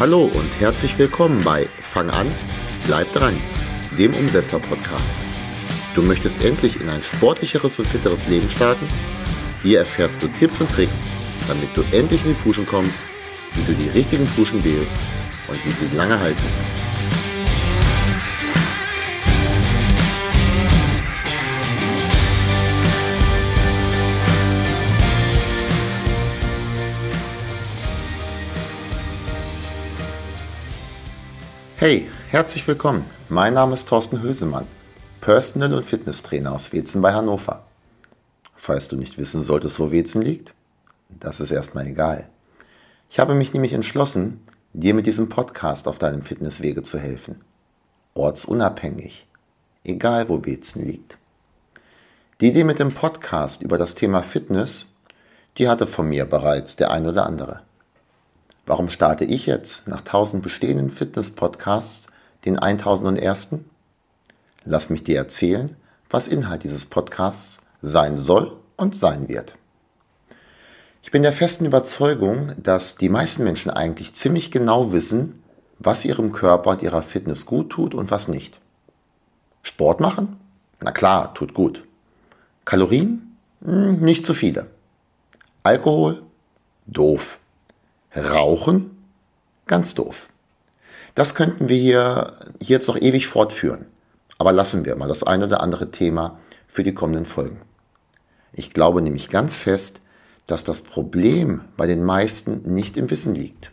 Hallo und herzlich willkommen bei Fang an, bleib dran, dem Umsetzer-Podcast. Du möchtest endlich in ein sportlicheres und fitteres Leben starten? Hier erfährst du Tipps und Tricks, damit du endlich in die Puschen kommst, wie du die richtigen Puschen wählst und wie sie lange halten. Hey, herzlich willkommen. Mein Name ist Thorsten Hösemann, Personal- und Fitnesstrainer aus Wezen bei Hannover. Falls du nicht wissen solltest, wo Wezen liegt, das ist erstmal egal. Ich habe mich nämlich entschlossen, dir mit diesem Podcast auf deinem Fitnesswege zu helfen. Ortsunabhängig, egal wo Wezen liegt. Die Idee mit dem Podcast über das Thema Fitness, die hatte von mir bereits der ein oder andere. Warum starte ich jetzt nach 1000 bestehenden Fitness-Podcasts den 1001.? Lass mich dir erzählen, was Inhalt dieses Podcasts sein soll und sein wird. Ich bin der festen Überzeugung, dass die meisten Menschen eigentlich ziemlich genau wissen, was ihrem Körper und ihrer Fitness gut tut und was nicht. Sport machen? Na klar, tut gut. Kalorien? Hm, nicht zu viele. Alkohol? Doof. Rauchen? Ganz doof. Das könnten wir hier, jetzt noch ewig fortführen. Aber lassen wir mal das ein oder andere Thema für die kommenden Folgen. Ich glaube nämlich ganz fest, dass das Problem bei den meisten nicht im Wissen liegt.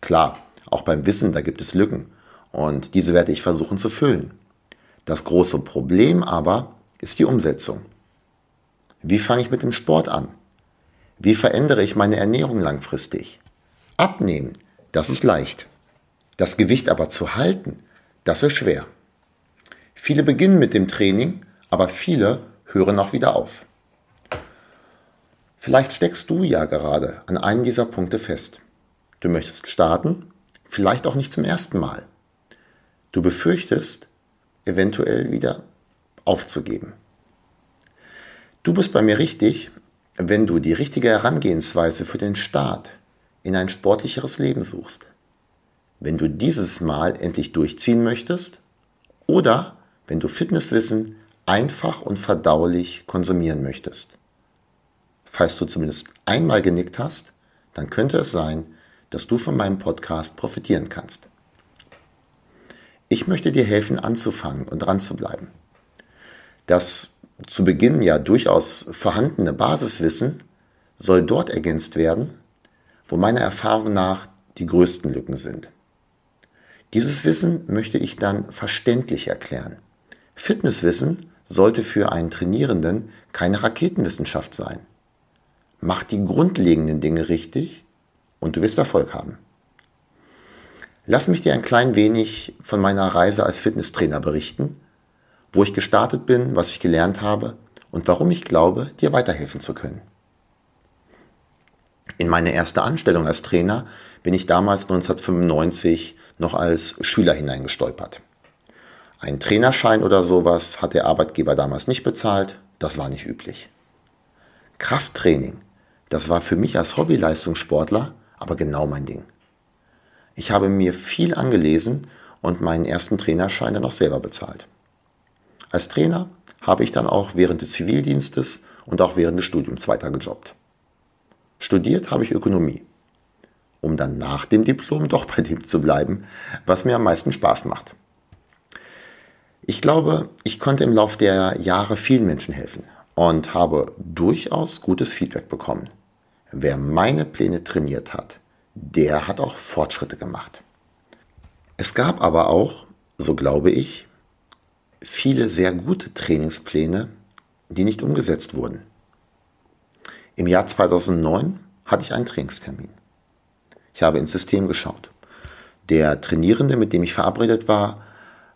Klar, auch beim Wissen, da gibt es Lücken und diese werde ich versuchen zu füllen. Das große Problem aber ist die Umsetzung. Wie fange ich mit dem Sport an? Wie verändere ich meine Ernährung langfristig? Abnehmen, das ist leicht. Das Gewicht aber zu halten, das ist schwer. Viele beginnen mit dem Training, aber viele hören auch wieder auf. Vielleicht steckst du ja gerade an einem dieser Punkte fest. Du möchtest starten, vielleicht auch nicht zum ersten Mal. Du befürchtest, eventuell wieder aufzugeben. Du bist bei mir richtig, wenn du die richtige Herangehensweise für den Start in ein sportlicheres Leben suchst, wenn du dieses Mal endlich durchziehen möchtest oder wenn du Fitnesswissen einfach und verdaulich konsumieren möchtest. Falls du zumindest einmal genickt hast, dann könnte es sein, dass du von meinem Podcast profitieren kannst. Ich möchte dir helfen, anzufangen und dran zu bleiben. Das zu Beginn ja durchaus vorhandene Basiswissen soll dort ergänzt werden, wo meiner Erfahrung nach die größten Lücken sind. Dieses Wissen möchte ich dann verständlich erklären. Fitnesswissen sollte für einen Trainierenden keine Raketenwissenschaft sein. Mach die grundlegenden Dinge richtig und du wirst Erfolg haben. Lass mich dir ein klein wenig von meiner Reise als Fitnesstrainer berichten wo ich gestartet bin, was ich gelernt habe und warum ich glaube, dir weiterhelfen zu können. In meine erste Anstellung als Trainer bin ich damals 1995 noch als Schüler hineingestolpert. Ein Trainerschein oder sowas hat der Arbeitgeber damals nicht bezahlt, das war nicht üblich. Krafttraining, das war für mich als Hobbyleistungssportler aber genau mein Ding. Ich habe mir viel angelesen und meinen ersten Trainerschein dann auch selber bezahlt. Als Trainer habe ich dann auch während des Zivildienstes und auch während des Studiums weiter gejobbt. Studiert habe ich Ökonomie, um dann nach dem Diplom doch bei dem zu bleiben, was mir am meisten Spaß macht. Ich glaube, ich konnte im Laufe der Jahre vielen Menschen helfen und habe durchaus gutes Feedback bekommen. Wer meine Pläne trainiert hat, der hat auch Fortschritte gemacht. Es gab aber auch, so glaube ich, viele sehr gute Trainingspläne, die nicht umgesetzt wurden. Im Jahr 2009 hatte ich einen Trainingstermin. Ich habe ins System geschaut. Der Trainierende, mit dem ich verabredet war,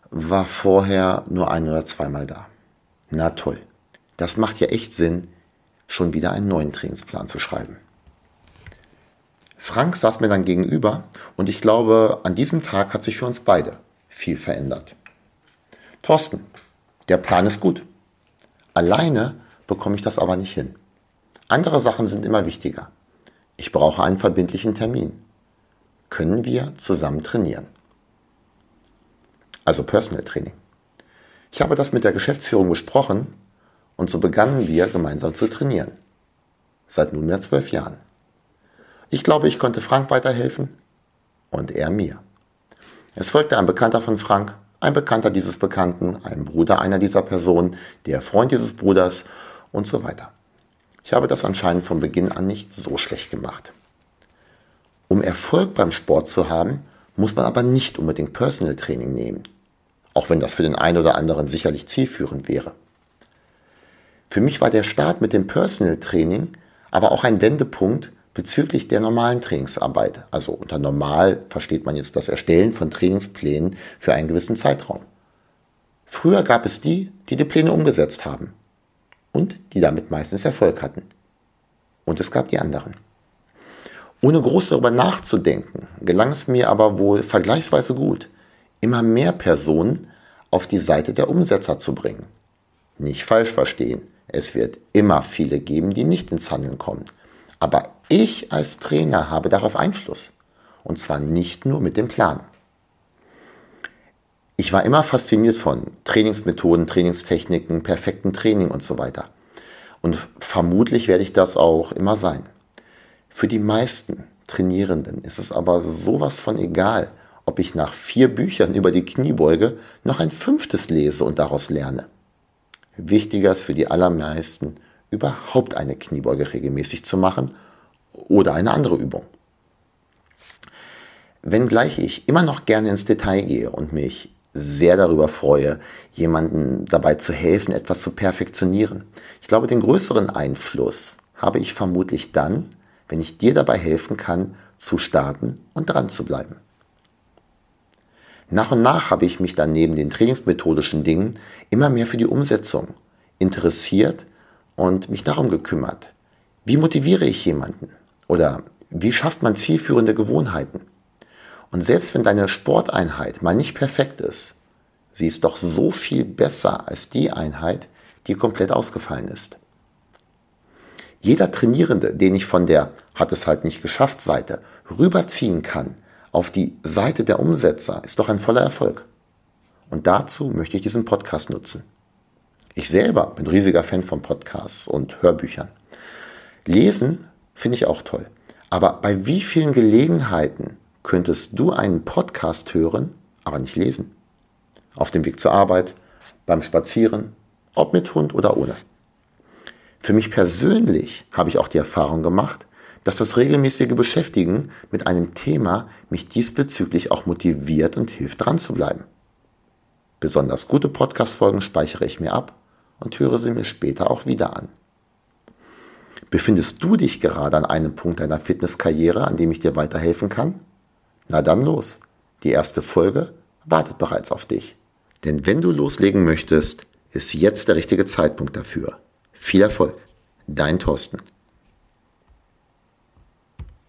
war vorher nur ein oder zweimal da. Na toll. Das macht ja echt Sinn, schon wieder einen neuen Trainingsplan zu schreiben. Frank saß mir dann gegenüber und ich glaube, an diesem Tag hat sich für uns beide viel verändert. Thorsten, der Plan ist gut. Alleine bekomme ich das aber nicht hin. Andere Sachen sind immer wichtiger. Ich brauche einen verbindlichen Termin. können wir zusammen trainieren. Also Personal Training. Ich habe das mit der Geschäftsführung besprochen und so begannen wir gemeinsam zu trainieren. Seit nunmehr zwölf Jahren. Ich glaube, ich konnte Frank weiterhelfen und er mir. Es folgte ein Bekannter von Frank, ein Bekannter dieses Bekannten, ein Bruder einer dieser Personen, der Freund dieses Bruders und so weiter. Ich habe das anscheinend von Beginn an nicht so schlecht gemacht. Um Erfolg beim Sport zu haben, muss man aber nicht unbedingt Personal Training nehmen, auch wenn das für den einen oder anderen sicherlich zielführend wäre. Für mich war der Start mit dem Personal Training aber auch ein Wendepunkt bezüglich der normalen Trainingsarbeit. Also unter normal versteht man jetzt das Erstellen von Trainingsplänen für einen gewissen Zeitraum. Früher gab es die, die die Pläne umgesetzt haben und die damit meistens Erfolg hatten. Und es gab die anderen. Ohne groß darüber nachzudenken, gelang es mir aber wohl vergleichsweise gut, immer mehr Personen auf die Seite der Umsetzer zu bringen. Nicht falsch verstehen, es wird immer viele geben, die nicht ins Handeln kommen. Aber ich als Trainer habe darauf Einfluss. Und zwar nicht nur mit dem Plan. Ich war immer fasziniert von Trainingsmethoden, Trainingstechniken, perfekten Training und so weiter. Und vermutlich werde ich das auch immer sein. Für die meisten Trainierenden ist es aber sowas von egal, ob ich nach vier Büchern über die Kniebeuge noch ein fünftes lese und daraus lerne. Wichtiger ist für die allermeisten, überhaupt eine Kniebeuge regelmäßig zu machen oder eine andere Übung. Wenngleich ich immer noch gerne ins Detail gehe und mich sehr darüber freue, jemandem dabei zu helfen, etwas zu perfektionieren. Ich glaube, den größeren Einfluss habe ich vermutlich dann, wenn ich dir dabei helfen kann, zu starten und dran zu bleiben. Nach und nach habe ich mich dann neben den trainingsmethodischen Dingen immer mehr für die Umsetzung interessiert und mich darum gekümmert. Wie motiviere ich jemanden? Oder wie schafft man zielführende Gewohnheiten? Und selbst wenn deine Sporteinheit mal nicht perfekt ist, sie ist doch so viel besser als die Einheit, die komplett ausgefallen ist. Jeder Trainierende, den ich von der hat es halt nicht geschafft Seite rüberziehen kann auf die Seite der Umsetzer, ist doch ein voller Erfolg. Und dazu möchte ich diesen Podcast nutzen. Ich selber bin riesiger Fan von Podcasts und Hörbüchern. Lesen finde ich auch toll. Aber bei wie vielen Gelegenheiten könntest du einen Podcast hören, aber nicht lesen? Auf dem Weg zur Arbeit, beim Spazieren, ob mit Hund oder ohne. Für mich persönlich habe ich auch die Erfahrung gemacht, dass das regelmäßige Beschäftigen mit einem Thema mich diesbezüglich auch motiviert und hilft dran zu bleiben. Besonders gute Podcast-Folgen speichere ich mir ab und höre sie mir später auch wieder an. Befindest du dich gerade an einem Punkt deiner Fitnesskarriere, an dem ich dir weiterhelfen kann? Na dann los. Die erste Folge wartet bereits auf dich. Denn wenn du loslegen möchtest, ist jetzt der richtige Zeitpunkt dafür. Viel Erfolg. Dein Thorsten.